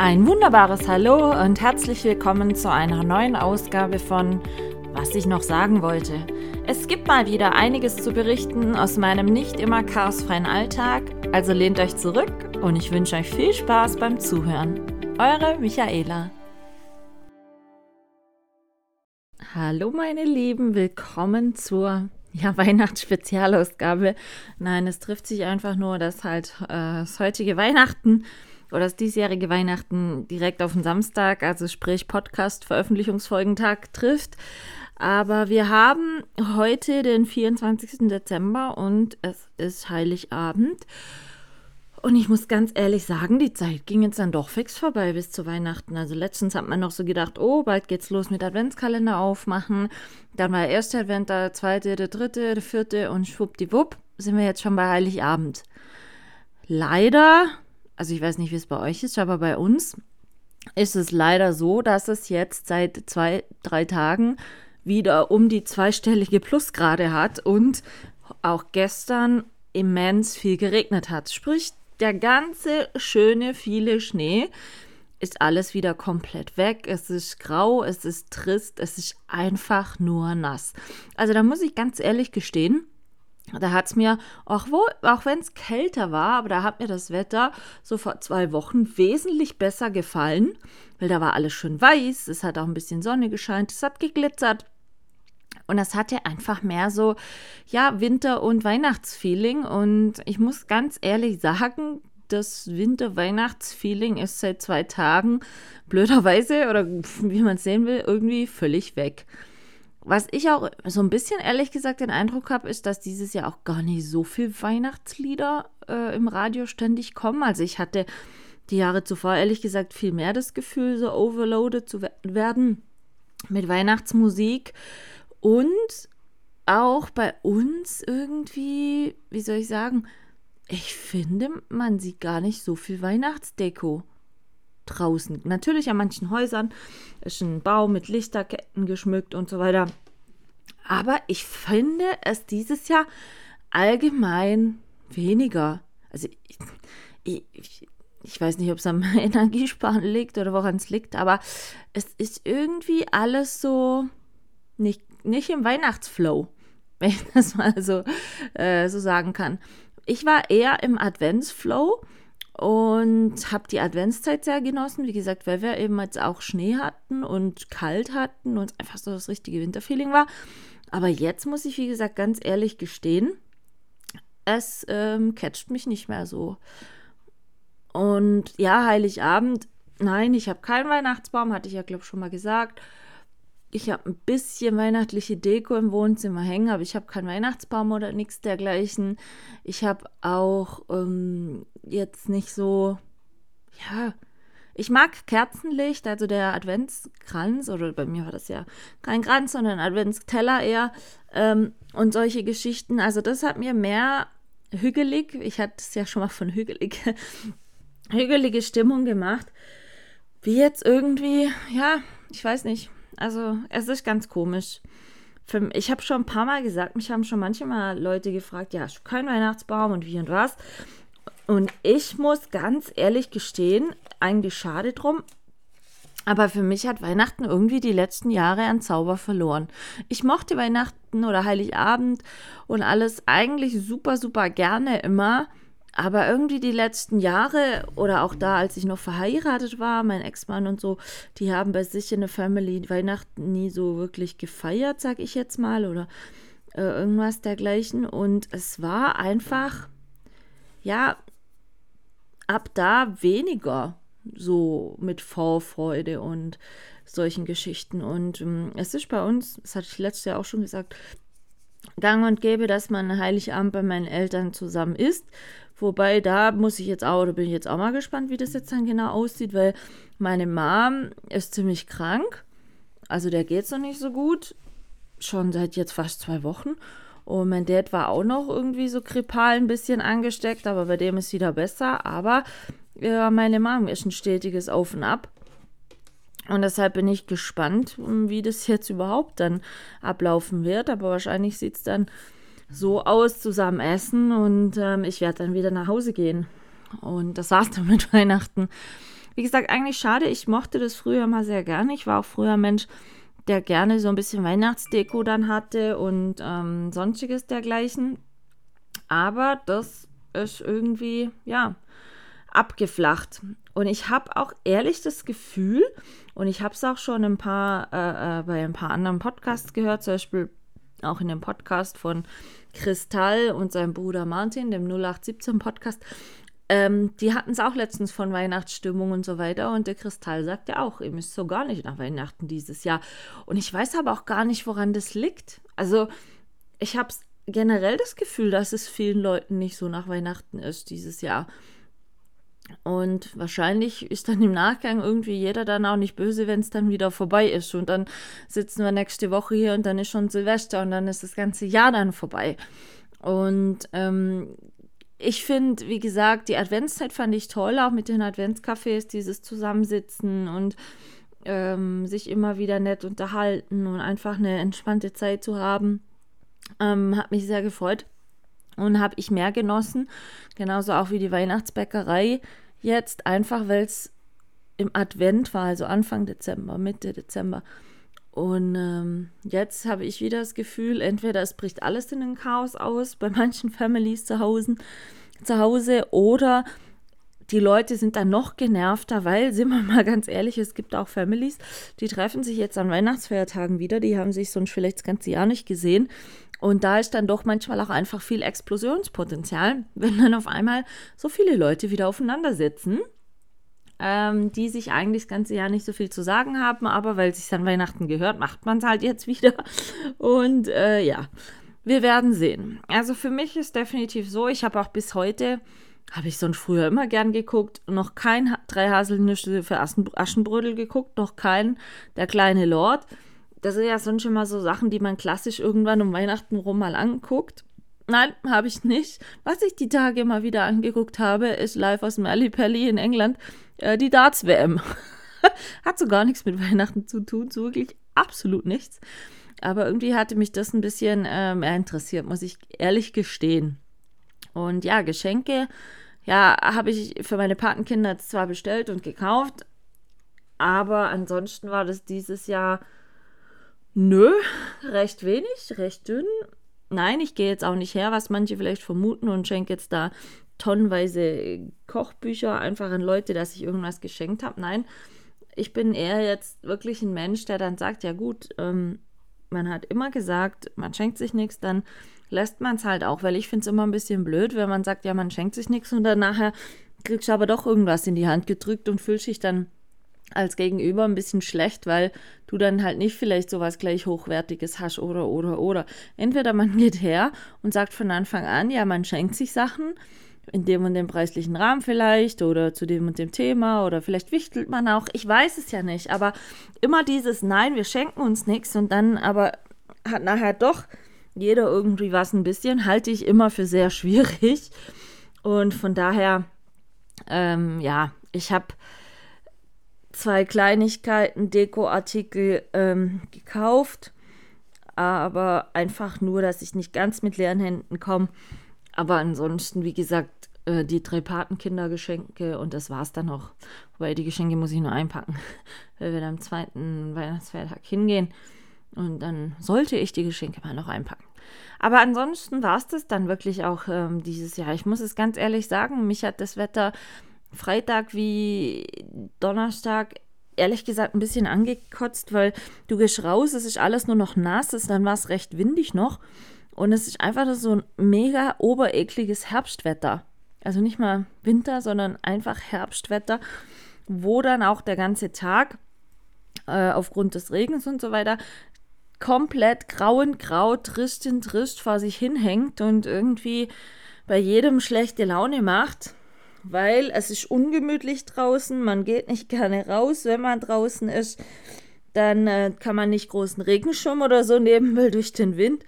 Ein wunderbares Hallo und herzlich willkommen zu einer neuen Ausgabe von Was ich noch sagen wollte. Es gibt mal wieder einiges zu berichten aus meinem nicht immer chaosfreien Alltag, also lehnt euch zurück und ich wünsche euch viel Spaß beim Zuhören. Eure Michaela. Hallo meine Lieben, willkommen zur ja, Weihnachtsspezialausgabe. Nein, es trifft sich einfach nur, dass halt äh, das heutige Weihnachten oder das diesjährige Weihnachten direkt auf den Samstag, also sprich Podcast-Veröffentlichungsfolgentag trifft. Aber wir haben heute den 24. Dezember und es ist Heiligabend. Und ich muss ganz ehrlich sagen, die Zeit ging jetzt dann doch fix vorbei bis zu Weihnachten. Also letztens hat man noch so gedacht, oh, bald geht's los mit Adventskalender aufmachen. Dann war der erste Advent, der zweite, der dritte, der vierte und schwuppdiwupp sind wir jetzt schon bei Heiligabend. Leider also ich weiß nicht, wie es bei euch ist, aber bei uns ist es leider so, dass es jetzt seit zwei, drei Tagen wieder um die zweistellige Plusgrade hat und auch gestern immens viel geregnet hat. Sprich, der ganze schöne, viele Schnee ist alles wieder komplett weg. Es ist grau, es ist trist, es ist einfach nur nass. Also da muss ich ganz ehrlich gestehen, da hat es mir, auch, auch wenn es kälter war, aber da hat mir das Wetter so vor zwei Wochen wesentlich besser gefallen, weil da war alles schön weiß, es hat auch ein bisschen Sonne gescheint, es hat geglitzert. Und das hatte einfach mehr so, ja, Winter- und Weihnachtsfeeling. Und ich muss ganz ehrlich sagen, das Winter-Weihnachtsfeeling ist seit zwei Tagen blöderweise oder wie man es sehen will, irgendwie völlig weg. Was ich auch so ein bisschen ehrlich gesagt den Eindruck habe, ist, dass dieses Jahr auch gar nicht so viel Weihnachtslieder äh, im Radio ständig kommen. Also ich hatte die Jahre zuvor ehrlich gesagt viel mehr das Gefühl, so overloaded zu werden mit Weihnachtsmusik. Und auch bei uns irgendwie, wie soll ich sagen, ich finde, man sieht gar nicht so viel Weihnachtsdeko draußen. Natürlich an manchen Häusern ist ein Baum mit Lichterketten geschmückt und so weiter. Aber ich finde es dieses Jahr allgemein weniger. Also ich, ich, ich weiß nicht, ob es am Energiesparen liegt oder woran es liegt, aber es ist irgendwie alles so nicht, nicht im Weihnachtsflow, wenn ich das mal so, äh, so sagen kann. Ich war eher im Adventsflow und habe die Adventszeit sehr genossen. Wie gesagt, weil wir eben jetzt auch Schnee hatten und kalt hatten und einfach so das richtige Winterfeeling war. Aber jetzt muss ich, wie gesagt, ganz ehrlich gestehen, es ähm, catcht mich nicht mehr so. Und ja, Heiligabend, nein, ich habe keinen Weihnachtsbaum, hatte ich ja, glaube ich, schon mal gesagt. Ich habe ein bisschen weihnachtliche Deko im Wohnzimmer hängen, aber ich habe keinen Weihnachtsbaum oder nichts dergleichen. Ich habe auch ähm, jetzt nicht so, ja, ich mag Kerzenlicht, also der Adventskranz, oder bei mir war das ja kein Kranz, sondern Adventsteller eher ähm, und solche Geschichten. Also das hat mir mehr hügelig, ich hatte es ja schon mal von hügelig, hügelige Stimmung gemacht, wie jetzt irgendwie, ja, ich weiß nicht, also es ist ganz komisch. Für, ich habe schon ein paar Mal gesagt, mich haben schon manchmal Leute gefragt, ja, du keinen Weihnachtsbaum und wie und was. Und ich muss ganz ehrlich gestehen, eigentlich schade drum, aber für mich hat Weihnachten irgendwie die letzten Jahre an Zauber verloren. Ich mochte Weihnachten oder Heiligabend und alles eigentlich super, super gerne immer. Aber irgendwie die letzten Jahre oder auch da, als ich noch verheiratet war, mein Ex-Mann und so, die haben bei sich in der Family Weihnachten nie so wirklich gefeiert, sag ich jetzt mal, oder äh, irgendwas dergleichen. Und es war einfach, ja, ab da weniger so mit Vorfreude und solchen Geschichten. Und ähm, es ist bei uns, das hatte ich letztes Jahr auch schon gesagt, gang und gäbe, dass man Heiligabend bei meinen Eltern zusammen isst. Wobei, da muss ich jetzt auch, da bin ich jetzt auch mal gespannt, wie das jetzt dann genau aussieht, weil meine Mom ist ziemlich krank. Also der geht es noch nicht so gut. Schon seit jetzt fast zwei Wochen. Und mein Dad war auch noch irgendwie so grippal ein bisschen angesteckt, aber bei dem ist wieder besser. Aber ja, meine Mom ist ein stetiges Auf und Ab. Und deshalb bin ich gespannt, wie das jetzt überhaupt dann ablaufen wird. Aber wahrscheinlich sieht es dann so aus, zusammen essen und ähm, ich werde dann wieder nach Hause gehen. Und das war's dann mit Weihnachten. wie gesagt, eigentlich schade. Ich mochte das früher mal sehr gerne. Ich war auch früher Mensch, der gerne so ein bisschen Weihnachtsdeko dann hatte und ähm, sonstiges dergleichen. Aber das ist irgendwie, ja, abgeflacht. Und ich habe auch ehrlich das Gefühl, und ich habe es auch schon ein paar, äh, äh, bei ein paar anderen Podcasts gehört, zum Beispiel auch in dem Podcast von Kristall und seinem Bruder Martin, dem 0817 Podcast. Ähm, die hatten es auch letztens von Weihnachtsstimmung und so weiter. Und der Kristall sagte auch, ihr müsst so gar nicht nach Weihnachten dieses Jahr. Und ich weiß aber auch gar nicht, woran das liegt. Also, ich habe generell das Gefühl, dass es vielen Leuten nicht so nach Weihnachten ist dieses Jahr. Und wahrscheinlich ist dann im Nachgang irgendwie jeder dann auch nicht böse, wenn es dann wieder vorbei ist. Und dann sitzen wir nächste Woche hier und dann ist schon Silvester und dann ist das ganze Jahr dann vorbei. Und ähm, ich finde, wie gesagt, die Adventszeit fand ich toll, auch mit den Adventscafés, dieses Zusammensitzen und ähm, sich immer wieder nett unterhalten und einfach eine entspannte Zeit zu haben. Ähm, hat mich sehr gefreut und habe ich mehr genossen. Genauso auch wie die Weihnachtsbäckerei jetzt, einfach weil es im Advent war, also Anfang Dezember, Mitte Dezember. Und ähm, jetzt habe ich wieder das Gefühl, entweder es bricht alles in den Chaos aus bei manchen Families zu Hause, zu Hause oder die Leute sind dann noch genervter, weil, sind wir mal ganz ehrlich, es gibt auch Families, die treffen sich jetzt an Weihnachtsfeiertagen wieder, die haben sich sonst vielleicht das ganze Jahr nicht gesehen und da ist dann doch manchmal auch einfach viel Explosionspotenzial, wenn dann auf einmal so viele Leute wieder aufeinander sitzen, ähm, die sich eigentlich das ganze Jahr nicht so viel zu sagen haben, aber weil es sich an Weihnachten gehört, macht man es halt jetzt wieder. Und äh, ja, wir werden sehen. Also für mich ist definitiv so, ich habe auch bis heute, habe ich sonst früher immer gern geguckt, noch kein Drei Haselnüsse für Aschenbrödel geguckt, noch kein Der kleine Lord das sind ja sonst schon mal so Sachen, die man klassisch irgendwann um Weihnachten rum mal anguckt. Nein, habe ich nicht. Was ich die Tage mal wieder angeguckt habe, ist live aus dem Alley in England äh, die Darts-WM. Hat so gar nichts mit Weihnachten zu tun, so wirklich absolut nichts. Aber irgendwie hatte mich das ein bisschen äh, mehr interessiert, muss ich ehrlich gestehen. Und ja, Geschenke, ja, habe ich für meine Patenkinder zwar bestellt und gekauft, aber ansonsten war das dieses Jahr Nö, recht wenig, recht dünn. Nein, ich gehe jetzt auch nicht her, was manche vielleicht vermuten und schenke jetzt da tonnenweise Kochbücher einfach an Leute, dass ich irgendwas geschenkt habe. Nein, ich bin eher jetzt wirklich ein Mensch, der dann sagt, ja gut, ähm, man hat immer gesagt, man schenkt sich nichts, dann lässt man es halt auch, weil ich finde es immer ein bisschen blöd, wenn man sagt, ja, man schenkt sich nichts und dann nachher kriegst du aber doch irgendwas in die Hand gedrückt und fühlst dich dann als Gegenüber ein bisschen schlecht, weil du dann halt nicht vielleicht sowas gleich Hochwertiges hast oder, oder, oder. Entweder man geht her und sagt von Anfang an, ja, man schenkt sich Sachen in dem und dem preislichen Rahmen vielleicht oder zu dem und dem Thema oder vielleicht wichtelt man auch, ich weiß es ja nicht, aber immer dieses Nein, wir schenken uns nichts und dann aber hat nachher doch jeder irgendwie was ein bisschen, halte ich immer für sehr schwierig und von daher, ähm, ja, ich habe zwei Kleinigkeiten, Dekoartikel ähm, gekauft, aber einfach nur, dass ich nicht ganz mit leeren Händen komme. Aber ansonsten, wie gesagt, äh, die drei Patenkindergeschenke und das war es dann auch. Wobei die Geschenke muss ich nur einpacken, weil wir dann am zweiten Weihnachtsfeiertag hingehen. Und dann sollte ich die Geschenke mal noch einpacken. Aber ansonsten war es das dann wirklich auch ähm, dieses Jahr. Ich muss es ganz ehrlich sagen, mich hat das Wetter Freitag wie Donnerstag ehrlich gesagt ein bisschen angekotzt, weil du gehst raus, es ist alles nur noch nass, dann war es recht windig noch und es ist einfach so ein mega oberekliges Herbstwetter. Also nicht mal Winter, sondern einfach Herbstwetter, wo dann auch der ganze Tag äh, aufgrund des Regens und so weiter komplett grau und grau, trist in trist vor sich hinhängt und irgendwie bei jedem schlechte Laune macht weil es ist ungemütlich draußen, man geht nicht gerne raus, wenn man draußen ist. Dann äh, kann man nicht großen Regenschirm oder so nehmen, weil durch den Wind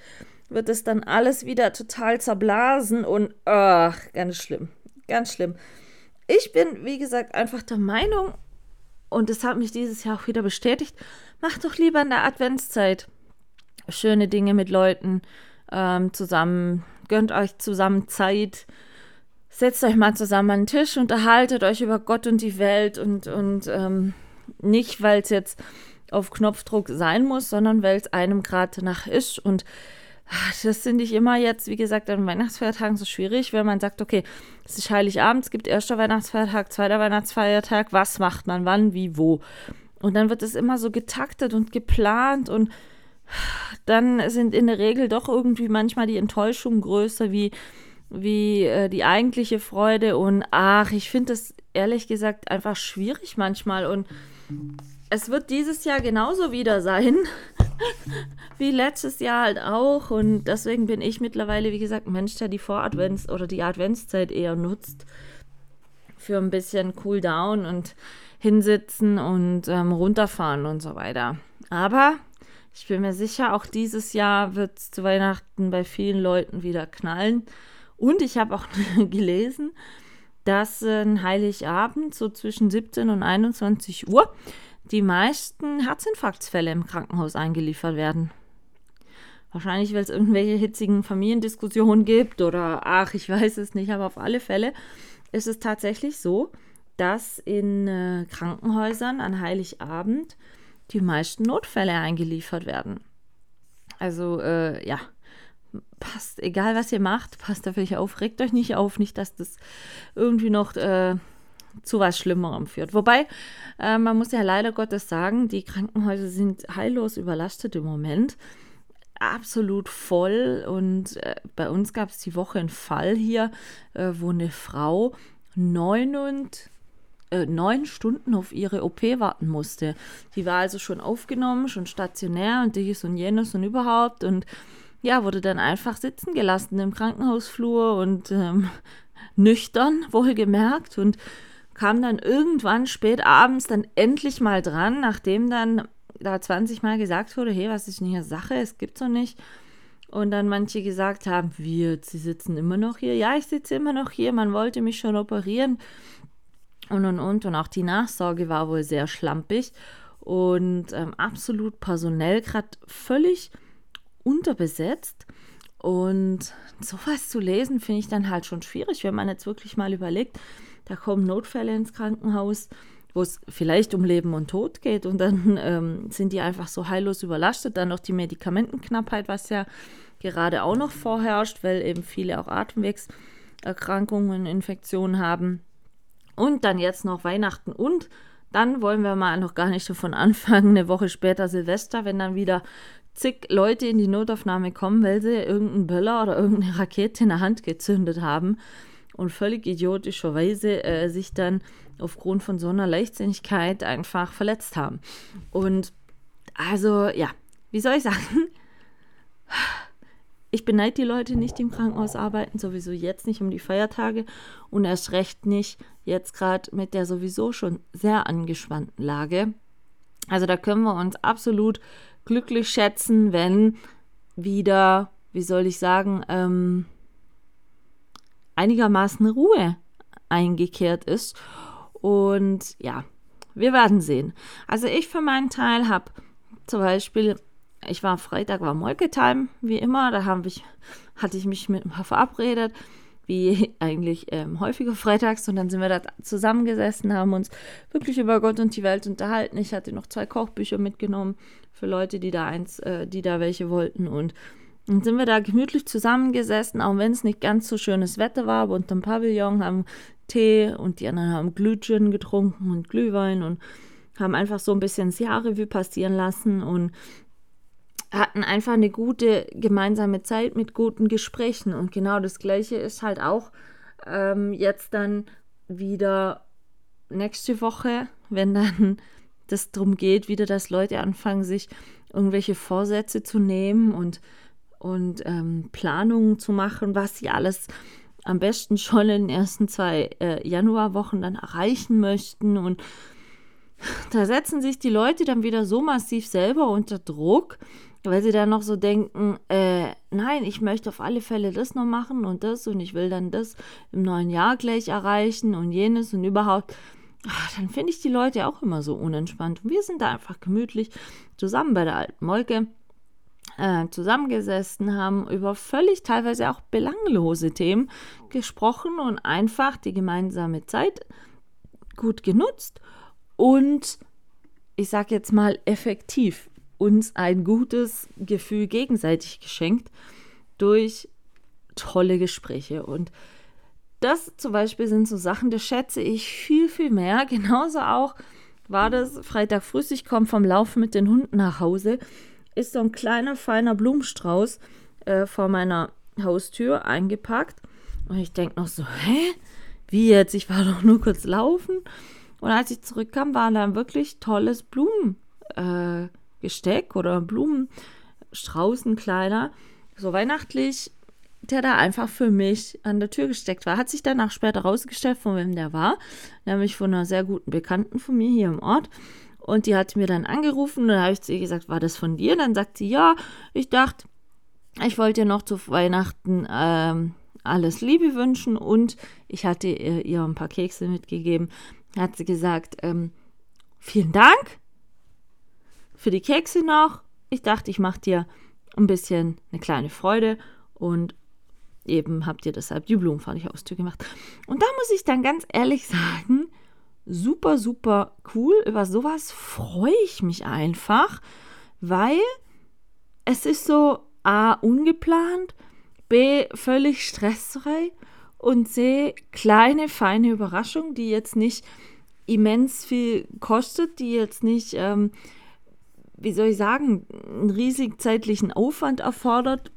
wird es dann alles wieder total zerblasen und ach, ganz schlimm, ganz schlimm. Ich bin, wie gesagt, einfach der Meinung, und das hat mich dieses Jahr auch wieder bestätigt, macht doch lieber in der Adventszeit schöne Dinge mit Leuten ähm, zusammen, gönnt euch zusammen Zeit, setzt euch mal zusammen an den Tisch, unterhaltet euch über Gott und die Welt und, und ähm, nicht, weil es jetzt auf Knopfdruck sein muss, sondern weil es einem gerade nach ist. Und ach, das finde ich immer jetzt, wie gesagt, an Weihnachtsfeiertagen so schwierig, wenn man sagt, okay, es ist Heiligabend, es gibt erster Weihnachtsfeiertag, zweiter Weihnachtsfeiertag, was macht man, wann, wie, wo. Und dann wird es immer so getaktet und geplant und dann sind in der Regel doch irgendwie manchmal die Enttäuschungen größer wie, wie äh, die eigentliche Freude. Und ach, ich finde das ehrlich gesagt einfach schwierig manchmal. Und es wird dieses Jahr genauso wieder sein, wie letztes Jahr halt auch. Und deswegen bin ich mittlerweile, wie gesagt, ein Mensch, der die Voradvents- oder die Adventszeit eher nutzt für ein bisschen Cooldown und hinsitzen und ähm, runterfahren und so weiter. Aber ich bin mir sicher, auch dieses Jahr wird es zu Weihnachten bei vielen Leuten wieder knallen. Und ich habe auch gelesen, dass ein Heiligabend so zwischen 17 und 21 Uhr die meisten Herzinfarktsfälle im Krankenhaus eingeliefert werden. Wahrscheinlich, weil es irgendwelche hitzigen Familiendiskussionen gibt oder ach, ich weiß es nicht, aber auf alle Fälle ist es tatsächlich so, dass in äh, Krankenhäusern an Heiligabend die meisten Notfälle eingeliefert werden. Also, äh, ja, passt, egal was ihr macht, passt dafür auf, regt euch nicht auf, nicht, dass das irgendwie noch äh, zu was Schlimmerem führt. Wobei, äh, man muss ja leider Gottes sagen, die Krankenhäuser sind heillos überlastet im Moment. Absolut voll. Und äh, bei uns gab es die Woche einen Fall hier, äh, wo eine Frau neun und äh, neun Stunden auf ihre OP warten musste. Die war also schon aufgenommen, schon stationär und dies und jenes und überhaupt. Und ja, wurde dann einfach sitzen gelassen im Krankenhausflur und ähm, nüchtern, wohlgemerkt. Und kam dann irgendwann spät abends dann endlich mal dran, nachdem dann da 20 Mal gesagt wurde, hey, was ist denn hier Sache? Es gibt so nicht. Und dann manche gesagt haben, wir, Sie sitzen immer noch hier. Ja, ich sitze immer noch hier. Man wollte mich schon operieren. Und und und. Und auch die Nachsorge war wohl sehr schlampig und ähm, absolut personell gerade völlig unterbesetzt. Und sowas zu lesen, finde ich dann halt schon schwierig, wenn man jetzt wirklich mal überlegt, da kommen Notfälle ins Krankenhaus, wo es vielleicht um Leben und Tod geht und dann ähm, sind die einfach so heillos überlastet. Dann noch die Medikamentenknappheit, was ja gerade auch noch vorherrscht, weil eben viele auch Atemwegserkrankungen, Infektionen haben. Und dann jetzt noch Weihnachten und dann wollen wir mal noch gar nicht davon anfangen, eine Woche später Silvester, wenn dann wieder zig Leute in die Notaufnahme kommen, weil sie irgendeinen Böller oder irgendeine Rakete in der Hand gezündet haben und völlig idiotischerweise äh, sich dann aufgrund von so einer Leichtsinnigkeit einfach verletzt haben. Und also, ja, wie soll ich sagen? Ich beneide die Leute nicht, die im Krankenhaus arbeiten, sowieso jetzt nicht um die Feiertage und erst recht nicht jetzt gerade mit der sowieso schon sehr angespannten Lage. Also da können wir uns absolut glücklich schätzen, wenn wieder, wie soll ich sagen, ähm, einigermaßen Ruhe eingekehrt ist. Und ja, wir werden sehen. Also ich für meinen Teil habe zum Beispiel, ich war Freitag, war Molke-Time, wie immer, da ich, hatte ich mich mit verabredet, wie eigentlich ähm, häufiger freitags. Und dann sind wir da zusammengesessen, haben uns wirklich über Gott und die Welt unterhalten. Ich hatte noch zwei Kochbücher mitgenommen für Leute, die da eins, äh, die da welche wollten. Und dann sind wir da gemütlich zusammengesessen, auch wenn es nicht ganz so schönes Wetter war, aber unterm Pavillon haben Tee und die anderen haben Glühgin getrunken und Glühwein und haben einfach so ein bisschen das Jahrrevue passieren lassen und hatten einfach eine gute gemeinsame Zeit mit guten Gesprächen. Und genau das Gleiche ist halt auch ähm, jetzt dann wieder nächste Woche, wenn dann das darum geht, wieder, dass Leute anfangen, sich irgendwelche Vorsätze zu nehmen und und ähm, Planungen zu machen, was sie alles am besten schon in den ersten zwei äh, Januarwochen dann erreichen möchten. Und da setzen sich die Leute dann wieder so massiv selber unter Druck, weil sie dann noch so denken, äh, nein, ich möchte auf alle Fälle das noch machen und das und ich will dann das im neuen Jahr gleich erreichen und jenes und überhaupt. Ach, dann finde ich die Leute auch immer so unentspannt. Und wir sind da einfach gemütlich zusammen bei der alten Molke äh, zusammengesessen, haben über völlig teilweise auch belanglose Themen gesprochen und einfach die gemeinsame Zeit gut genutzt und ich sage jetzt mal effektiv uns ein gutes Gefühl gegenseitig geschenkt durch tolle Gespräche. Und das zum Beispiel sind so Sachen, das schätze ich viel, viel mehr. Genauso auch war das Freitag früh, ich komme vom Laufen mit den Hunden nach Hause, ist so ein kleiner, feiner Blumenstrauß äh, vor meiner Haustür eingepackt. Und ich denke noch so, hä? Wie jetzt? Ich war doch nur kurz laufen. Und als ich zurückkam, war da ein wirklich tolles Blumengesteck äh, oder Blumenstrauß, ein kleiner, so weihnachtlich, der da einfach für mich an der Tür gesteckt war. Hat sich danach später rausgestellt, von wem der war, nämlich von einer sehr guten Bekannten von mir hier im Ort. Und die hat mir dann angerufen und dann habe ich zu ihr gesagt, war das von dir? Dann sagt sie, ja, ich dachte, ich wollte dir noch zu Weihnachten ähm, alles Liebe wünschen und ich hatte ihr, ihr ein paar Kekse mitgegeben hat sie gesagt, ähm, vielen Dank für die Kekse noch. Ich dachte, ich mache dir ein bisschen eine kleine Freude und eben habt ihr deshalb die Blumen vor die Haustür gemacht. Und da muss ich dann ganz ehrlich sagen, super, super cool. Über sowas freue ich mich einfach, weil es ist so A, ungeplant, B, völlig stressfrei und sehe kleine, feine Überraschungen, die jetzt nicht immens viel kostet, die jetzt nicht, ähm, wie soll ich sagen, einen riesigen zeitlichen Aufwand erfordert,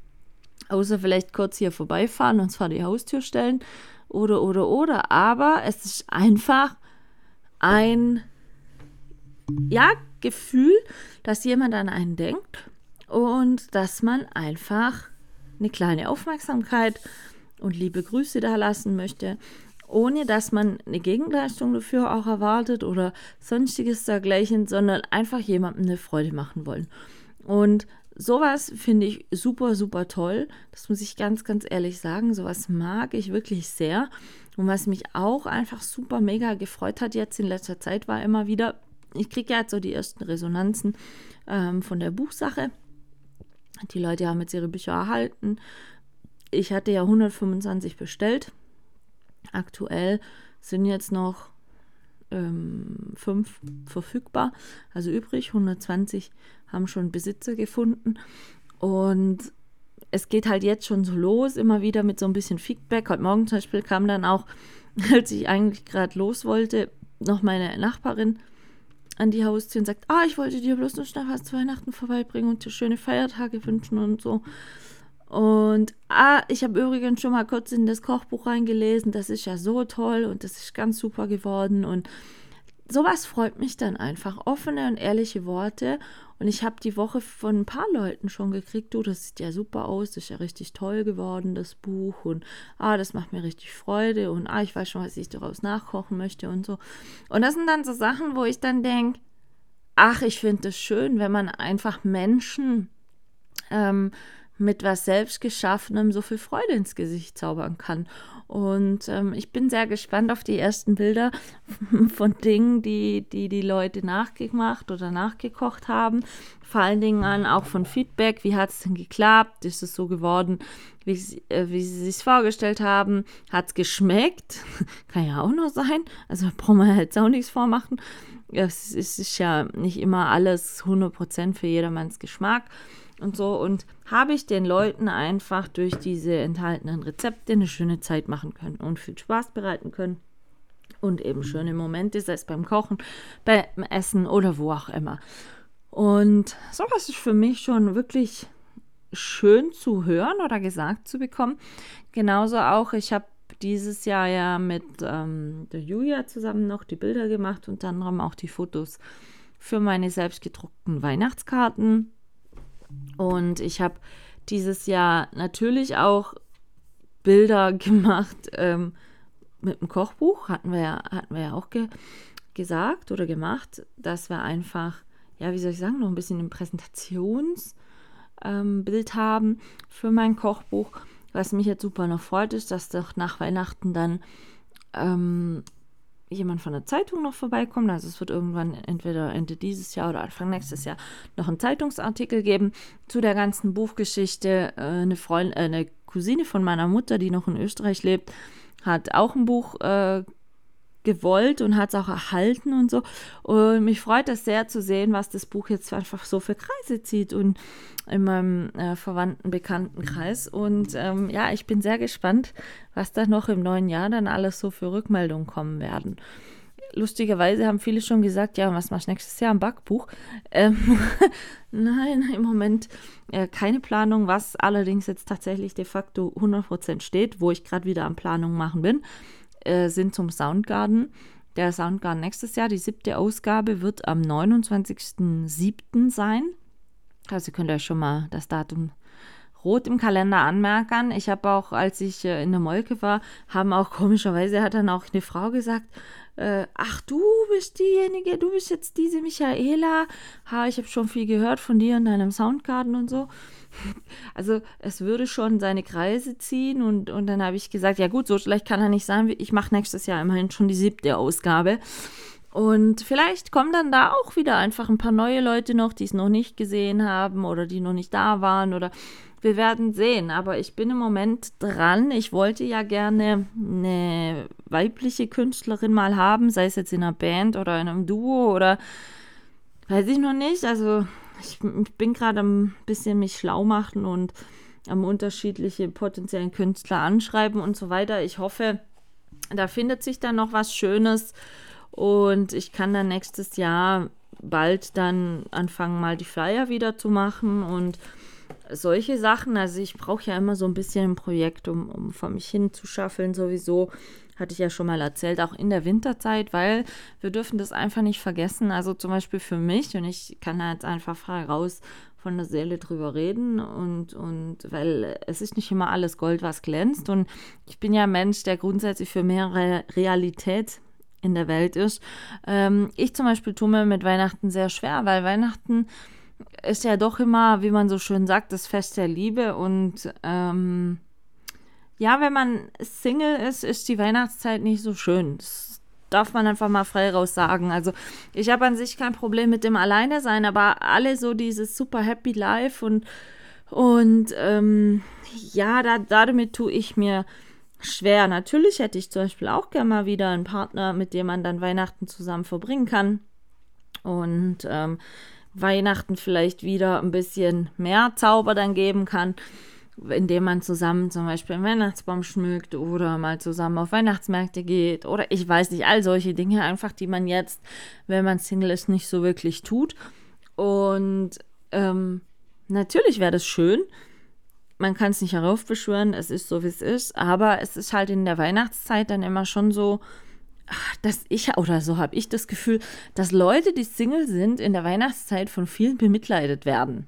außer vielleicht kurz hier vorbeifahren und zwar die Haustür stellen oder, oder, oder. Aber es ist einfach ein, ja, Gefühl, dass jemand an einen denkt und dass man einfach eine kleine Aufmerksamkeit und liebe Grüße da lassen möchte, ohne dass man eine Gegenleistung dafür auch erwartet oder sonstiges dergleichen, sondern einfach jemandem eine Freude machen wollen. Und sowas finde ich super, super toll. Das muss ich ganz, ganz ehrlich sagen. Sowas mag ich wirklich sehr. Und was mich auch einfach super mega gefreut hat jetzt in letzter Zeit, war immer wieder, ich kriege ja jetzt so die ersten Resonanzen ähm, von der Buchsache. Die Leute haben jetzt ihre Bücher erhalten ich hatte ja 125 bestellt. Aktuell sind jetzt noch ähm, fünf verfügbar, also übrig. 120 haben schon Besitzer gefunden. Und es geht halt jetzt schon so los, immer wieder mit so ein bisschen Feedback. Heute Morgen zum Beispiel kam dann auch, als ich eigentlich gerade los wollte, noch meine Nachbarin an die Haustür und sagt, ah, ich wollte dir bloß noch schnell was zu Weihnachten vorbeibringen und dir schöne Feiertage wünschen und so. Und ah, ich habe übrigens schon mal kurz in das Kochbuch reingelesen. Das ist ja so toll und das ist ganz super geworden. Und sowas freut mich dann einfach. Offene und ehrliche Worte. Und ich habe die Woche von ein paar Leuten schon gekriegt, du, das sieht ja super aus, das ist ja richtig toll geworden, das Buch. Und ah, das macht mir richtig Freude. Und ah, ich weiß schon, was ich daraus nachkochen möchte und so. Und das sind dann so Sachen, wo ich dann denke, ach, ich finde es schön, wenn man einfach Menschen ähm, mit was Selbstgeschaffenem so viel Freude ins Gesicht zaubern kann. Und ähm, ich bin sehr gespannt auf die ersten Bilder von Dingen, die die, die Leute nachgemacht oder nachgekocht haben. Vor allen Dingen an auch von Feedback. Wie hat es denn geklappt? Ist es so geworden, wie, äh, wie sie sich vorgestellt haben? Hat es geschmeckt? Kann ja auch noch sein. Also brauchen wir jetzt auch nichts vormachen. Es ist ja nicht immer alles 100% für jedermanns Geschmack und so und habe ich den Leuten einfach durch diese enthaltenen Rezepte eine schöne Zeit machen können und viel Spaß bereiten können und eben schöne Momente, sei es beim Kochen, beim Essen oder wo auch immer. Und sowas ist für mich schon wirklich schön zu hören oder gesagt zu bekommen. Genauso auch, ich habe dieses Jahr ja mit ähm, der Julia zusammen noch die Bilder gemacht, unter anderem auch die Fotos für meine selbstgedruckten Weihnachtskarten. Und ich habe dieses Jahr natürlich auch Bilder gemacht ähm, mit dem Kochbuch, hatten wir ja, hatten wir ja auch ge gesagt oder gemacht, dass wir einfach, ja, wie soll ich sagen, noch ein bisschen ein Präsentationsbild ähm, haben für mein Kochbuch. Was mich jetzt super noch freut, ist, dass doch nach Weihnachten dann ähm, jemand von der Zeitung noch vorbeikommen. Also es wird irgendwann entweder Ende dieses Jahr oder Anfang nächstes Jahr noch einen Zeitungsartikel geben zu der ganzen Buchgeschichte. Äh, eine Freundin, äh, eine Cousine von meiner Mutter, die noch in Österreich lebt, hat auch ein Buch äh, gewollt und hat es auch erhalten und so. Und mich freut es sehr zu sehen, was das Buch jetzt einfach so für Kreise zieht und in meinem äh, verwandten Bekanntenkreis. Und ähm, ja, ich bin sehr gespannt, was da noch im neuen Jahr dann alles so für Rückmeldungen kommen werden. Lustigerweise haben viele schon gesagt, ja, was machst du nächstes Jahr? Ein Backbuch? Ähm, nein, im Moment äh, keine Planung, was allerdings jetzt tatsächlich de facto 100% steht, wo ich gerade wieder an Planung machen bin äh, sind zum Soundgarden. Der Soundgarden nächstes Jahr, die siebte Ausgabe, wird am 29.07. sein. Also könnt ihr euch schon mal das Datum rot im Kalender anmerken. Ich habe auch, als ich äh, in der Molke war, haben auch komischerweise, hat dann auch eine Frau gesagt, äh, ach du bist diejenige, du bist jetzt diese Michaela. Ha, ich habe schon viel gehört von dir und deinem Soundgarden und so. Also es würde schon seine Kreise ziehen und, und dann habe ich gesagt, ja gut, so schlecht kann er nicht sein. Ich mache nächstes Jahr immerhin schon die siebte Ausgabe. Und vielleicht kommen dann da auch wieder einfach ein paar neue Leute noch, die es noch nicht gesehen haben oder die noch nicht da waren oder wir werden sehen. Aber ich bin im Moment dran. Ich wollte ja gerne eine weibliche Künstlerin mal haben, sei es jetzt in einer Band oder in einem Duo oder weiß ich noch nicht. Also ich, ich bin gerade ein bisschen mich schlau machen und am unterschiedliche potenziellen Künstler anschreiben und so weiter. Ich hoffe, da findet sich dann noch was Schönes und ich kann dann nächstes Jahr bald dann anfangen, mal die Flyer wieder zu machen und solche Sachen. Also ich brauche ja immer so ein bisschen ein Projekt, um, um vor mich hin zu schaffeln sowieso hatte ich ja schon mal erzählt, auch in der Winterzeit, weil wir dürfen das einfach nicht vergessen. Also zum Beispiel für mich, und ich kann da jetzt einfach frei raus von der Seele drüber reden und, und weil es ist nicht immer alles Gold, was glänzt. Und ich bin ja Mensch, der grundsätzlich für mehr Re Realität in der Welt ist. Ähm, ich zum Beispiel tue mir mit Weihnachten sehr schwer, weil Weihnachten ist ja doch immer, wie man so schön sagt, das Fest der Liebe und ähm, ja, wenn man Single ist, ist die Weihnachtszeit nicht so schön. Das darf man einfach mal frei raus sagen. Also ich habe an sich kein Problem mit dem Alleine sein, aber alle so dieses super Happy Life und, und ähm, ja, da, damit tue ich mir schwer. Natürlich hätte ich zum Beispiel auch gerne mal wieder einen Partner, mit dem man dann Weihnachten zusammen verbringen kann. Und ähm, Weihnachten vielleicht wieder ein bisschen mehr Zauber dann geben kann indem man zusammen zum Beispiel einen Weihnachtsbaum schmückt oder mal zusammen auf Weihnachtsmärkte geht oder ich weiß nicht, all solche Dinge einfach, die man jetzt, wenn man Single ist, nicht so wirklich tut. Und ähm, natürlich wäre das schön. Man kann es nicht heraufbeschwören, es ist so, wie es ist, aber es ist halt in der Weihnachtszeit dann immer schon so, dass ich, oder so habe ich das Gefühl, dass Leute, die Single sind, in der Weihnachtszeit von vielen bemitleidet werden.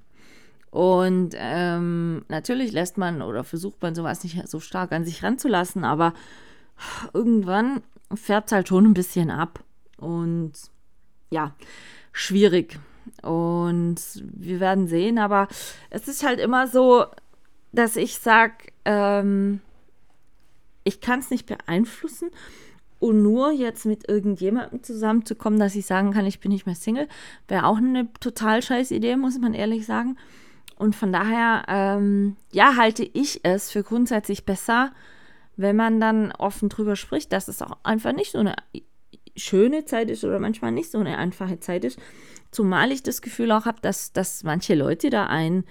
Und ähm, natürlich lässt man oder versucht man sowas nicht so stark an sich ranzulassen, aber irgendwann färbt es halt schon ein bisschen ab. Und ja, schwierig. Und wir werden sehen, aber es ist halt immer so, dass ich sage, ähm, ich kann es nicht beeinflussen. Und nur jetzt mit irgendjemandem zusammenzukommen, dass ich sagen kann, ich bin nicht mehr Single, wäre auch eine total scheiß Idee, muss man ehrlich sagen. Und von daher, ähm, ja, halte ich es für grundsätzlich besser, wenn man dann offen drüber spricht, dass es auch einfach nicht so eine schöne Zeit ist oder manchmal nicht so eine einfache Zeit ist. Zumal ich das Gefühl auch habe, dass, dass manche Leute da einen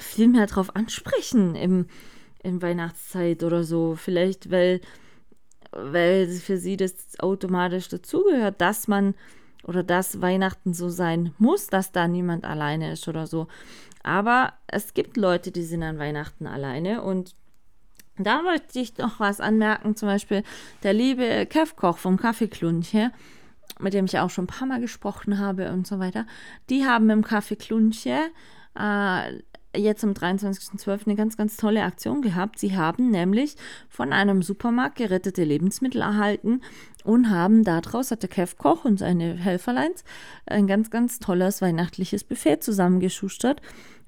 viel mehr drauf ansprechen im, in Weihnachtszeit oder so. Vielleicht, weil, weil für sie das automatisch dazugehört, dass man oder dass Weihnachten so sein muss, dass da niemand alleine ist oder so. Aber es gibt Leute, die sind an Weihnachten alleine und da möchte ich noch was anmerken, zum Beispiel der liebe Kevkoch vom Kaffeeklunche, mit dem ich auch schon ein paar Mal gesprochen habe und so weiter. Die haben im Kaffeeklunche äh, jetzt am 23.12. eine ganz, ganz tolle Aktion gehabt. Sie haben nämlich von einem Supermarkt gerettete Lebensmittel erhalten und haben daraus, hat der Kev Koch und seine Helferleins, ein ganz, ganz tolles weihnachtliches Buffet zusammengeschustert,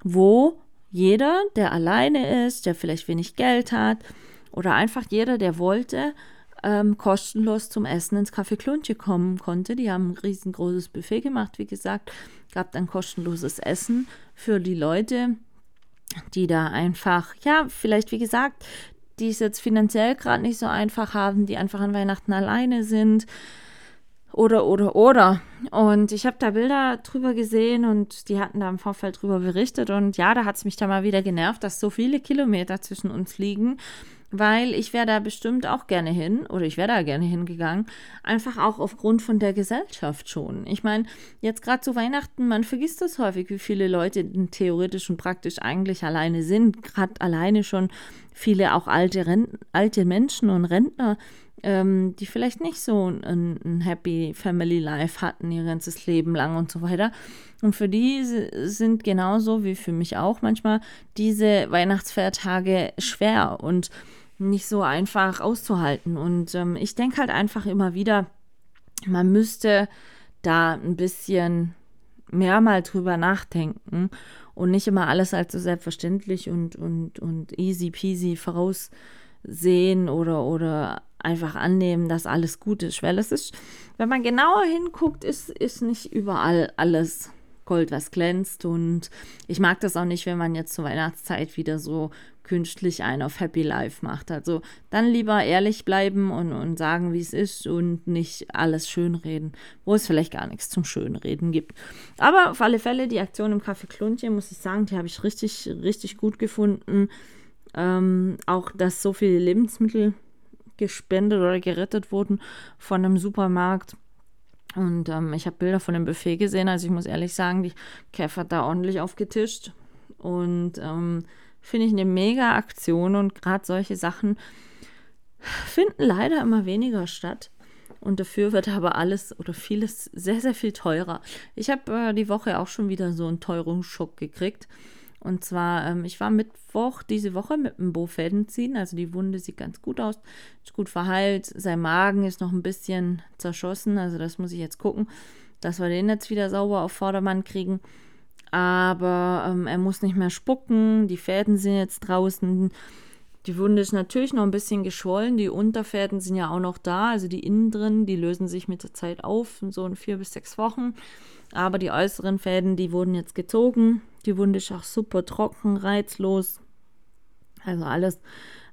wo jeder, der alleine ist, der vielleicht wenig Geld hat oder einfach jeder, der wollte, ähm, kostenlos zum Essen ins Café Kluntje kommen konnte. Die haben ein riesengroßes Buffet gemacht, wie gesagt, gab dann kostenloses Essen für die Leute, die da einfach, ja, vielleicht wie gesagt, die es jetzt finanziell gerade nicht so einfach haben, die einfach an Weihnachten alleine sind. Oder, oder, oder. Und ich habe da Bilder drüber gesehen und die hatten da im Vorfeld drüber berichtet. Und ja, da hat es mich da mal wieder genervt, dass so viele Kilometer zwischen uns liegen weil ich wäre da bestimmt auch gerne hin oder ich wäre da gerne hingegangen, einfach auch aufgrund von der Gesellschaft schon. Ich meine, jetzt gerade zu Weihnachten, man vergisst das häufig, wie viele Leute theoretisch und praktisch eigentlich alleine sind, gerade alleine schon viele auch alte, Rent alte Menschen und Rentner, ähm, die vielleicht nicht so ein, ein Happy Family Life hatten ihr ganzes Leben lang und so weiter. Und für die sind genauso wie für mich auch manchmal diese Weihnachtsfeiertage schwer und nicht so einfach auszuhalten. Und ähm, ich denke halt einfach immer wieder, man müsste da ein bisschen mehr mal drüber nachdenken und nicht immer alles als so selbstverständlich und, und, und easy peasy voraussehen oder, oder einfach annehmen, dass alles gut ist. Weil es ist, wenn man genauer hinguckt, ist, ist nicht überall alles Gold, was glänzt. Und ich mag das auch nicht, wenn man jetzt zur Weihnachtszeit wieder so künstlich einen auf Happy Life macht. Also dann lieber ehrlich bleiben und, und sagen, wie es ist und nicht alles schönreden, wo es vielleicht gar nichts zum Schönreden gibt. Aber auf alle Fälle, die Aktion im Café Kluntchen, muss ich sagen, die habe ich richtig, richtig gut gefunden. Ähm, auch, dass so viele Lebensmittel gespendet oder gerettet wurden von einem Supermarkt. Und ähm, ich habe Bilder von dem Buffet gesehen. Also ich muss ehrlich sagen, die Käfer hat da ordentlich aufgetischt. Und ähm, finde ich eine mega Aktion. Und gerade solche Sachen finden leider immer weniger statt. Und dafür wird aber alles oder vieles sehr, sehr viel teurer. Ich habe äh, die Woche auch schon wieder so einen Teuerungsschock gekriegt. Und zwar, ähm, ich war Mittwoch diese Woche mit dem Bo-Fäden ziehen. Also die Wunde sieht ganz gut aus, ist gut verheilt. Sein Magen ist noch ein bisschen zerschossen. Also das muss ich jetzt gucken, dass wir den jetzt wieder sauber auf Vordermann kriegen. Aber ähm, er muss nicht mehr spucken. Die Fäden sind jetzt draußen. Die Wunde ist natürlich noch ein bisschen geschwollen. Die Unterfäden sind ja auch noch da. Also die innen drin, die lösen sich mit der Zeit auf, so in vier bis sechs Wochen. Aber die äußeren Fäden, die wurden jetzt gezogen. Die Wunde ist auch super trocken, reizlos. Also alles,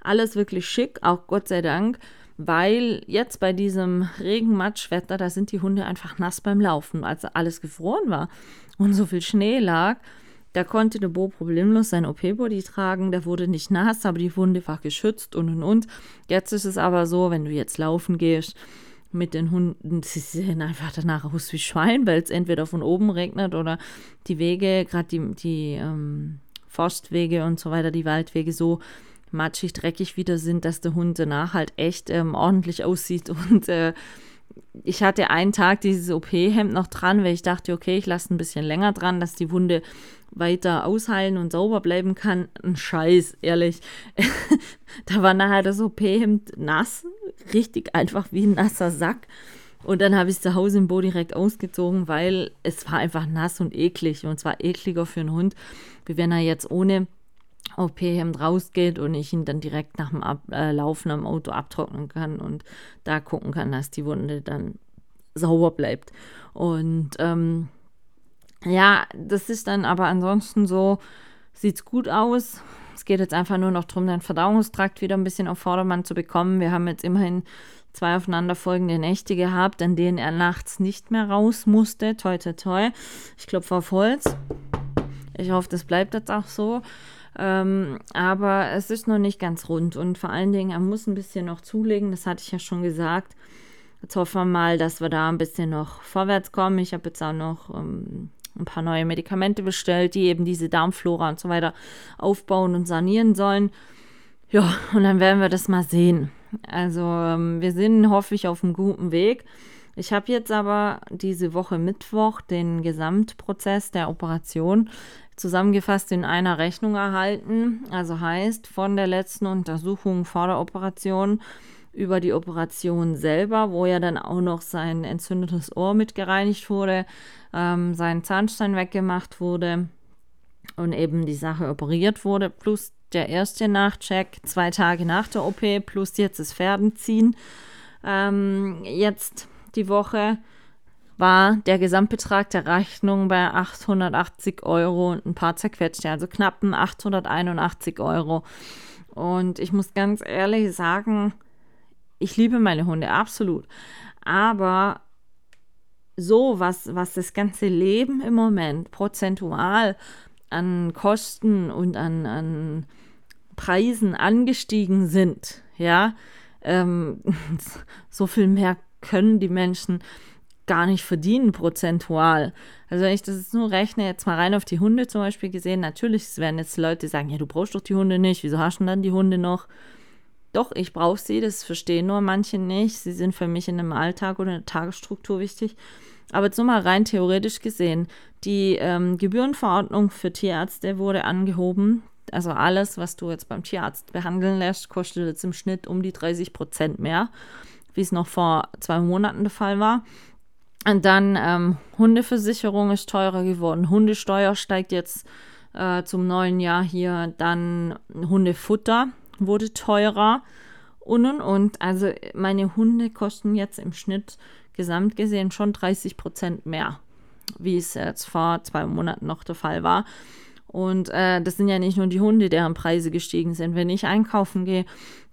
alles wirklich schick, auch Gott sei Dank, weil jetzt bei diesem Regenmatschwetter, da sind die Hunde einfach nass beim Laufen, als alles gefroren war und so viel Schnee lag. Da konnte der Bo problemlos sein OP-Body tragen, der wurde nicht nass, aber die Wunde war geschützt und und und. Jetzt ist es aber so, wenn du jetzt laufen gehst, mit den Hunden, sie sehen einfach danach aus wie Schwein, weil es entweder von oben regnet oder die Wege, gerade die, die ähm, Forstwege und so weiter, die Waldwege so matschig, dreckig wieder sind, dass der Hund danach halt echt ähm, ordentlich aussieht. Und äh, ich hatte einen Tag dieses OP-Hemd noch dran, weil ich dachte, okay, ich lasse ein bisschen länger dran, dass die Wunde weiter ausheilen und sauber bleiben kann. Ein Scheiß, ehrlich. da war nachher das OP-Hemd nass, richtig einfach wie ein nasser Sack. Und dann habe ich es zu Hause im Bo direkt ausgezogen, weil es war einfach nass und eklig. Und zwar ekliger für einen Hund, wie wenn er jetzt ohne OP-Hemd rausgeht und ich ihn dann direkt nach dem Ab äh, Laufen am Auto abtrocknen kann und da gucken kann, dass die Wunde dann sauber bleibt. Und ähm, ja, das ist dann aber ansonsten so, sieht es gut aus. Es geht jetzt einfach nur noch darum, den Verdauungstrakt wieder ein bisschen auf Vordermann zu bekommen. Wir haben jetzt immerhin zwei aufeinanderfolgende Nächte gehabt, an denen er nachts nicht mehr raus musste. Toi, toi, toi. Ich klopfe auf Holz. Ich hoffe, das bleibt jetzt auch so. Ähm, aber es ist noch nicht ganz rund und vor allen Dingen, er muss ein bisschen noch zulegen, das hatte ich ja schon gesagt. Jetzt hoffen wir mal, dass wir da ein bisschen noch vorwärts kommen. Ich habe jetzt auch noch ähm, ein paar neue Medikamente bestellt, die eben diese Darmflora und so weiter aufbauen und sanieren sollen. Ja, und dann werden wir das mal sehen. Also ähm, wir sind, hoffe ich, auf einem guten Weg. Ich habe jetzt aber diese Woche Mittwoch den Gesamtprozess der Operation zusammengefasst in einer Rechnung erhalten. Also heißt von der letzten Untersuchung vor der Operation über die Operation selber, wo ja dann auch noch sein entzündetes Ohr mit gereinigt wurde, ähm, sein Zahnstein weggemacht wurde und eben die Sache operiert wurde, plus der erste Nachcheck zwei Tage nach der OP, plus jetzt das Pferdenziehen. Ähm, jetzt die Woche war der Gesamtbetrag der Rechnung bei 880 Euro und ein paar zerquetschte, also knapp 881 Euro. Und ich muss ganz ehrlich sagen, ich liebe meine Hunde, absolut. Aber so, was, was das ganze Leben im Moment prozentual an Kosten und an, an Preisen angestiegen sind, ja, ähm, so viel mehr können die Menschen gar nicht verdienen prozentual. Also wenn ich das jetzt nur rechne, jetzt mal rein auf die Hunde zum Beispiel gesehen, natürlich werden jetzt Leute sagen, ja, du brauchst doch die Hunde nicht, wieso hast du dann die Hunde noch? Doch, ich brauche sie, das verstehen nur manche nicht. Sie sind für mich in einem Alltag oder in der Tagesstruktur wichtig. Aber jetzt nur mal rein theoretisch gesehen, die ähm, Gebührenverordnung für Tierärzte wurde angehoben. Also alles, was du jetzt beim Tierarzt behandeln lässt, kostet jetzt im Schnitt um die 30 Prozent mehr, wie es noch vor zwei Monaten der Fall war. Und dann ähm, Hundeversicherung ist teurer geworden. Hundesteuer steigt jetzt äh, zum neuen Jahr hier. Dann Hundefutter wurde teurer. Und und und. Also meine Hunde kosten jetzt im Schnitt gesamt gesehen schon 30 Prozent mehr, wie es jetzt vor zwei Monaten noch der Fall war. Und äh, das sind ja nicht nur die Hunde, deren Preise gestiegen sind. Wenn ich einkaufen gehe,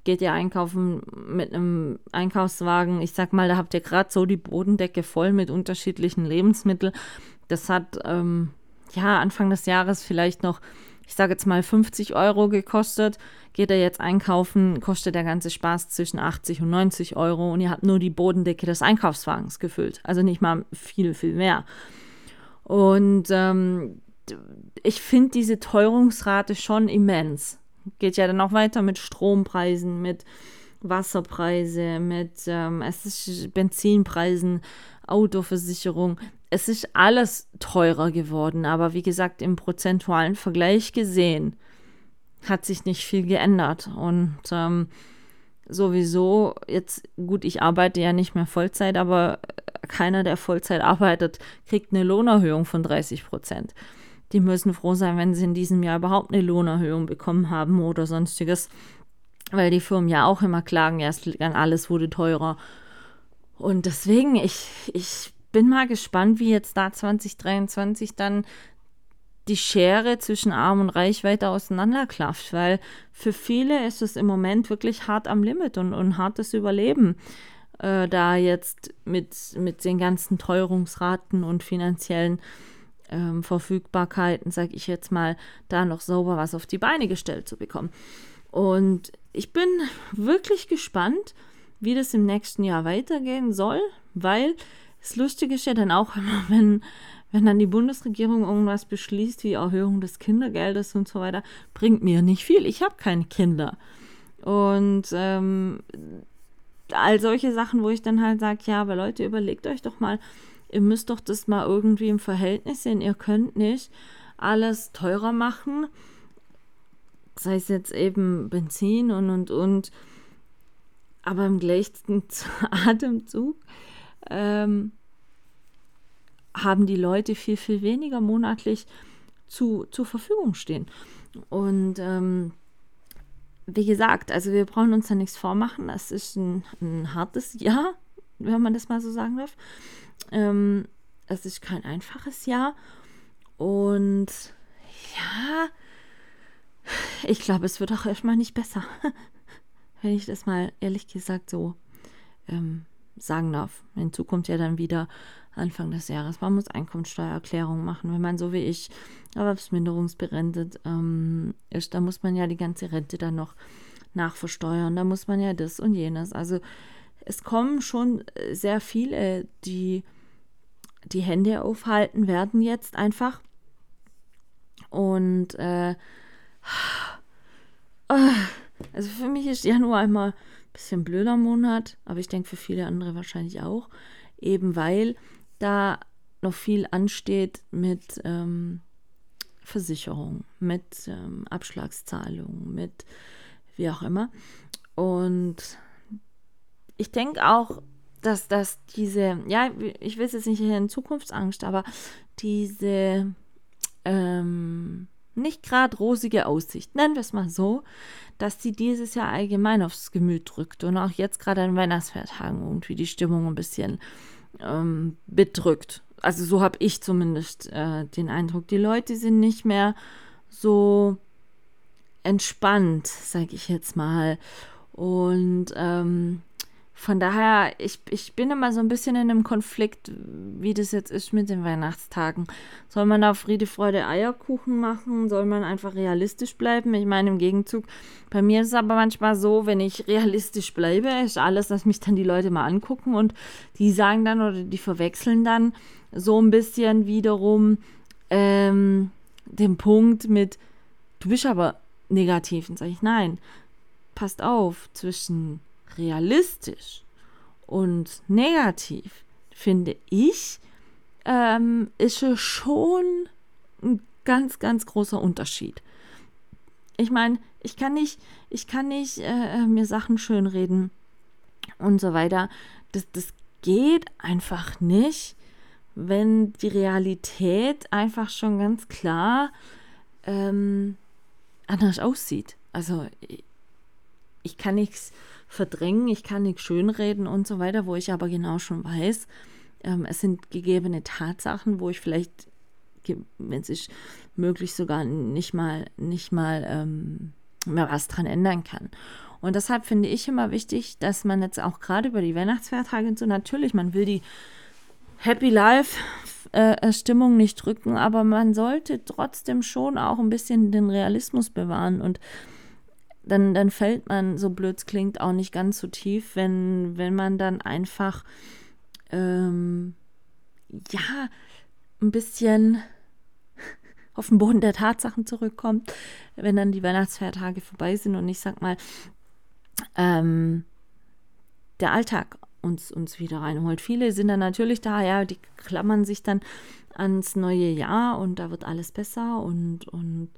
geht ihr einkaufen mit einem Einkaufswagen. Ich sag mal, da habt ihr gerade so die Bodendecke voll mit unterschiedlichen Lebensmitteln. Das hat ähm, ja Anfang des Jahres vielleicht noch, ich sage jetzt mal 50 Euro gekostet. Geht er jetzt einkaufen, kostet der ganze Spaß zwischen 80 und 90 Euro und ihr habt nur die Bodendecke des Einkaufswagens gefüllt. Also nicht mal viel, viel mehr. Und ähm, ich finde diese Teuerungsrate schon immens. Geht ja dann auch weiter mit Strompreisen, mit Wasserpreise, mit ähm, es ist Benzinpreisen, Autoversicherung. Es ist alles teurer geworden, aber wie gesagt, im prozentualen Vergleich gesehen hat sich nicht viel geändert. Und ähm, sowieso, jetzt, gut, ich arbeite ja nicht mehr Vollzeit, aber keiner, der Vollzeit arbeitet, kriegt eine Lohnerhöhung von 30 Prozent. Die müssen froh sein, wenn sie in diesem Jahr überhaupt eine Lohnerhöhung bekommen haben oder sonstiges, weil die Firmen ja auch immer klagen, ja, alles wurde teurer. Und deswegen, ich, ich bin mal gespannt, wie jetzt da 2023 dann die Schere zwischen Arm und Reich weiter auseinanderklafft, weil für viele ist es im Moment wirklich hart am Limit und, und hartes Überleben, äh, da jetzt mit, mit den ganzen Teuerungsraten und finanziellen ähm, Verfügbarkeiten, sage ich jetzt mal, da noch sauber was auf die Beine gestellt zu bekommen. Und ich bin wirklich gespannt, wie das im nächsten Jahr weitergehen soll, weil das Lustige ist ja dann auch immer, wenn, wenn dann die Bundesregierung irgendwas beschließt, wie Erhöhung des Kindergeldes und so weiter, bringt mir nicht viel. Ich habe keine Kinder. Und ähm, all solche Sachen, wo ich dann halt sage, ja, aber Leute, überlegt euch doch mal, ihr müsst doch das mal irgendwie im Verhältnis sehen. Ihr könnt nicht alles teurer machen, sei es jetzt eben Benzin und und und, aber im gleichen Atemzug ähm, haben die Leute viel, viel weniger monatlich zu, zur Verfügung stehen. Und ähm, wie gesagt, also wir brauchen uns da nichts vormachen. Das ist ein, ein hartes Jahr, wenn man das mal so sagen darf. Ähm, es ist kein einfaches Jahr. Und ja, ich glaube, es wird auch erstmal nicht besser. Wenn ich das mal ehrlich gesagt so ähm, sagen darf. Hinzu kommt ja dann wieder Anfang des Jahres. Man muss Einkommensteuererklärung machen, wenn man so wie ich erwerbsminderungsberentet ähm, ist. Da muss man ja die ganze Rente dann noch nachversteuern. Da muss man ja das und jenes. Also es kommen schon sehr viele, die die Hände aufhalten werden jetzt einfach. Und äh, also für mich ist Januar immer ein bisschen blöder Monat, aber ich denke für viele andere wahrscheinlich auch, eben weil da noch viel ansteht mit ähm, Versicherung, mit ähm, Abschlagszahlungen, mit wie auch immer. Und ich denke auch, dass, dass diese, ja, ich will es jetzt nicht in Zukunftsangst, aber diese, ähm, nicht gerade rosige Aussicht, nennen wir es mal so, dass sie dieses Jahr allgemein aufs Gemüt drückt und auch jetzt gerade an Weihnachtsfeiertagen irgendwie die Stimmung ein bisschen ähm, bedrückt. Also so habe ich zumindest äh, den Eindruck. Die Leute sind nicht mehr so entspannt, sage ich jetzt mal. Und ähm, von daher, ich, ich bin immer so ein bisschen in einem Konflikt, wie das jetzt ist mit den Weihnachtstagen. Soll man da Friede, Freude, Eierkuchen machen? Soll man einfach realistisch bleiben? Ich meine, im Gegenzug, bei mir ist es aber manchmal so, wenn ich realistisch bleibe, ist alles, dass mich dann die Leute mal angucken und die sagen dann oder die verwechseln dann so ein bisschen wiederum ähm, den Punkt mit, du bist aber negativ. Und sage ich, nein, passt auf, zwischen realistisch und negativ, finde ich, ähm, ist schon ein ganz, ganz großer Unterschied. Ich meine, ich kann nicht, ich kann nicht äh, mir Sachen schönreden und so weiter. Das, das geht einfach nicht, wenn die Realität einfach schon ganz klar ähm, anders aussieht. Also ich kann nichts verdrängen, ich kann nichts schönreden und so weiter, wo ich aber genau schon weiß, ähm, es sind gegebene Tatsachen, wo ich vielleicht, wenn es möglich, sogar nicht mal, nicht mal ähm, mehr was dran ändern kann. Und deshalb finde ich immer wichtig, dass man jetzt auch gerade über die Weihnachtsfeiertage und so, natürlich, man will die Happy Life äh, äh, Stimmung nicht drücken, aber man sollte trotzdem schon auch ein bisschen den Realismus bewahren und dann, dann fällt man, so blöd es klingt, auch nicht ganz so tief, wenn, wenn man dann einfach ähm, ja ein bisschen auf den Boden der Tatsachen zurückkommt, wenn dann die Weihnachtsfeiertage vorbei sind und ich sag mal, ähm, der Alltag uns, uns wieder reinholt. Viele sind dann natürlich da, ja, die klammern sich dann ans neue Jahr und da wird alles besser und, und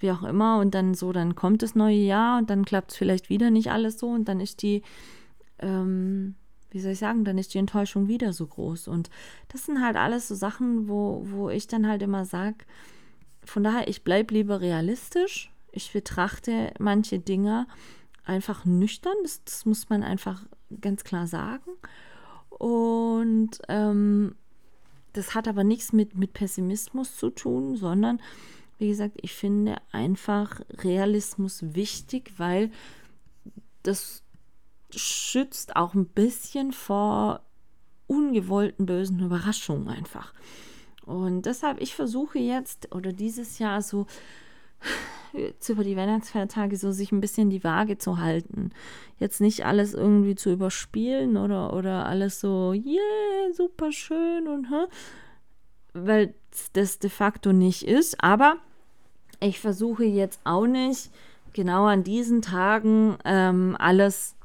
wie auch immer. Und dann so, dann kommt das neue Jahr und dann klappt es vielleicht wieder nicht alles so und dann ist die, ähm, wie soll ich sagen, dann ist die Enttäuschung wieder so groß. Und das sind halt alles so Sachen, wo, wo ich dann halt immer sage, von daher, ich bleibe lieber realistisch. Ich betrachte manche Dinge einfach nüchtern. Das, das muss man einfach ganz klar sagen. Und ähm, das hat aber nichts mit, mit Pessimismus zu tun, sondern wie gesagt, ich finde einfach Realismus wichtig, weil das schützt auch ein bisschen vor ungewollten bösen Überraschungen einfach. Und deshalb, ich versuche jetzt oder dieses Jahr so jetzt über die Weihnachtsfeiertage so sich ein bisschen die Waage zu halten. Jetzt nicht alles irgendwie zu überspielen oder, oder alles so, yeah, super schön und, hä? weil das de facto nicht ist. Aber ich versuche jetzt auch nicht genau an diesen Tagen ähm, alles,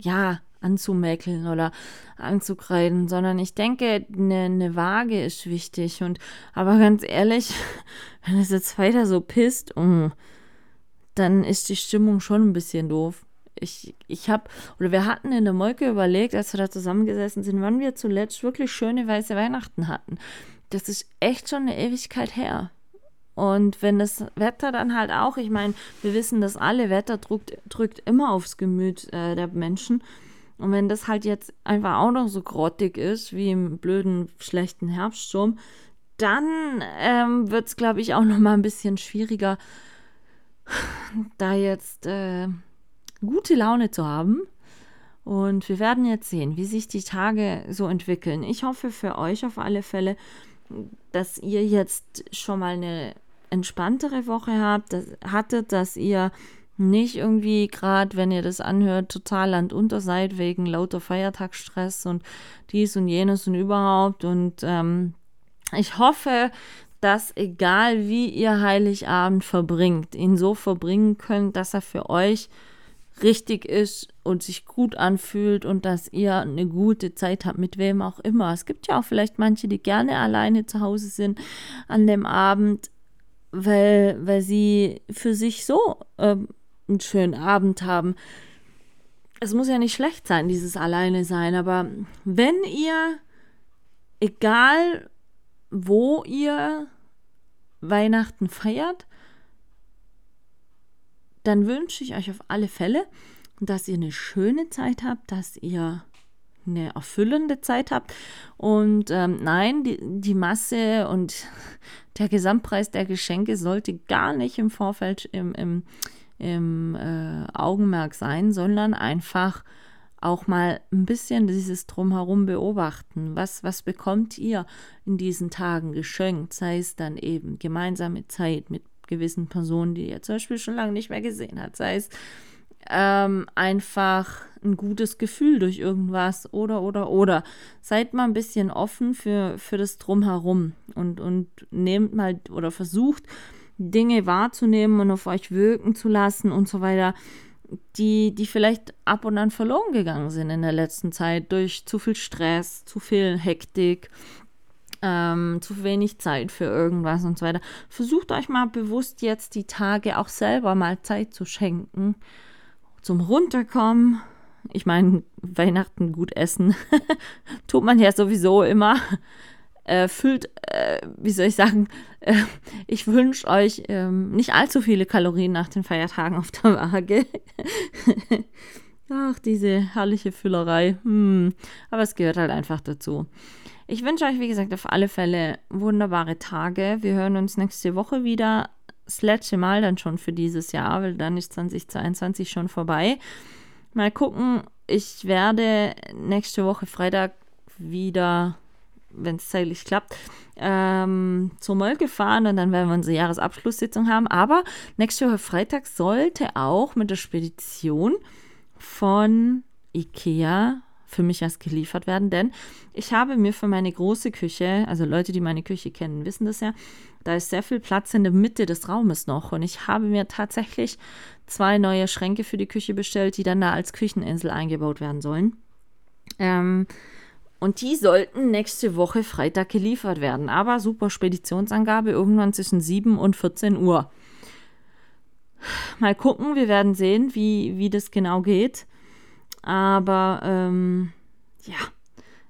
ja, anzumäkeln oder anzukreiden, sondern ich denke, eine ne Waage ist wichtig. Und aber ganz ehrlich, wenn es jetzt weiter so pisst, oh, dann ist die Stimmung schon ein bisschen doof. Ich, ich habe, oder wir hatten in der Molke überlegt, als wir da zusammengesessen sind, wann wir zuletzt wirklich schöne weiße Weihnachten hatten. Das ist echt schon eine Ewigkeit her. Und wenn das Wetter dann halt auch, ich meine, wir wissen das alle, Wetter drückt, drückt immer aufs Gemüt äh, der Menschen. Und wenn das halt jetzt einfach auch noch so grottig ist, wie im blöden, schlechten Herbststurm, dann ähm, wird es, glaube ich, auch noch mal ein bisschen schwieriger, da jetzt äh, gute Laune zu haben. Und wir werden jetzt sehen, wie sich die Tage so entwickeln. Ich hoffe für euch auf alle Fälle, dass ihr jetzt schon mal eine entspanntere Woche habt, dass, hattet, dass ihr nicht irgendwie gerade, wenn ihr das anhört, total landunter seid wegen lauter Feiertagsstress und dies und jenes und überhaupt. Und ähm, ich hoffe, dass egal wie ihr Heiligabend verbringt, ihn so verbringen könnt, dass er für euch richtig ist und sich gut anfühlt und dass ihr eine gute Zeit habt, mit wem auch immer. Es gibt ja auch vielleicht manche, die gerne alleine zu Hause sind an dem Abend, weil, weil sie für sich so ähm, einen schönen Abend haben. Es muss ja nicht schlecht sein, dieses Alleine sein, aber wenn ihr, egal wo ihr Weihnachten feiert, dann wünsche ich euch auf alle Fälle, dass ihr eine schöne Zeit habt, dass ihr eine erfüllende Zeit habt. Und ähm, nein, die, die Masse und der Gesamtpreis der Geschenke sollte gar nicht im Vorfeld im, im, im äh, Augenmerk sein, sondern einfach auch mal ein bisschen dieses Drumherum beobachten. Was, was bekommt ihr in diesen Tagen geschenkt? Sei es dann eben gemeinsame Zeit mit gewissen Personen, die ihr zum Beispiel schon lange nicht mehr gesehen habt. Sei es ähm, einfach ein gutes Gefühl durch irgendwas oder, oder, oder. Seid mal ein bisschen offen für, für das Drumherum und, und nehmt mal oder versucht, Dinge wahrzunehmen und auf euch wirken zu lassen und so weiter, die, die vielleicht ab und an verloren gegangen sind in der letzten Zeit durch zu viel Stress, zu viel Hektik, ähm, zu wenig Zeit für irgendwas und so weiter. Versucht euch mal bewusst jetzt die Tage auch selber mal Zeit zu schenken zum Runterkommen. Ich meine, Weihnachten gut essen tut man ja sowieso immer. Äh, füllt, äh, wie soll ich sagen, äh, ich wünsche euch ähm, nicht allzu viele Kalorien nach den Feiertagen auf der Waage. Ach, diese herrliche Füllerei. Hm. Aber es gehört halt einfach dazu. Ich wünsche euch, wie gesagt, auf alle Fälle wunderbare Tage. Wir hören uns nächste Woche wieder das letzte Mal dann schon für dieses Jahr, weil dann ist 2022 schon vorbei. Mal gucken, ich werde nächste Woche Freitag wieder, wenn es zeitlich klappt, ähm, zur Molke fahren und dann werden wir unsere Jahresabschlusssitzung haben. Aber nächste Woche Freitag sollte auch mit der Spedition von IKEA für mich erst geliefert werden, denn ich habe mir für meine große Küche, also Leute, die meine Küche kennen, wissen das ja, da ist sehr viel Platz in der Mitte des Raumes noch und ich habe mir tatsächlich zwei neue Schränke für die Küche bestellt, die dann da als Kücheninsel eingebaut werden sollen. Ähm, und die sollten nächste Woche Freitag geliefert werden. Aber super Speditionsangabe, irgendwann zwischen 7 und 14 Uhr. Mal gucken, wir werden sehen, wie, wie das genau geht. Aber ähm, ja,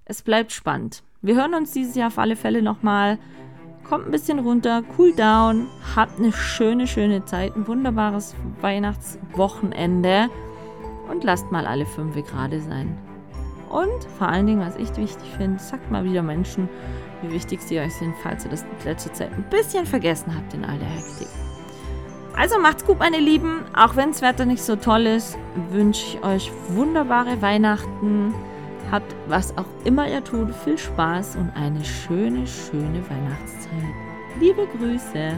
es bleibt spannend. Wir hören uns dieses Jahr auf alle Fälle nochmal. Kommt ein bisschen runter, cool down, habt eine schöne, schöne Zeit, ein wunderbares Weihnachtswochenende und lasst mal alle fünf gerade sein. Und vor allen Dingen, was ich wichtig finde, sagt mal wieder Menschen, wie wichtig sie euch sind, falls ihr das in letzter Zeit ein bisschen vergessen habt in all der Hektik. Also macht's gut, meine Lieben. Auch wenn das Wetter nicht so toll ist, wünsche ich euch wunderbare Weihnachten. Habt, was auch immer ihr tut, viel Spaß und eine schöne, schöne Weihnachtszeit. Liebe Grüße.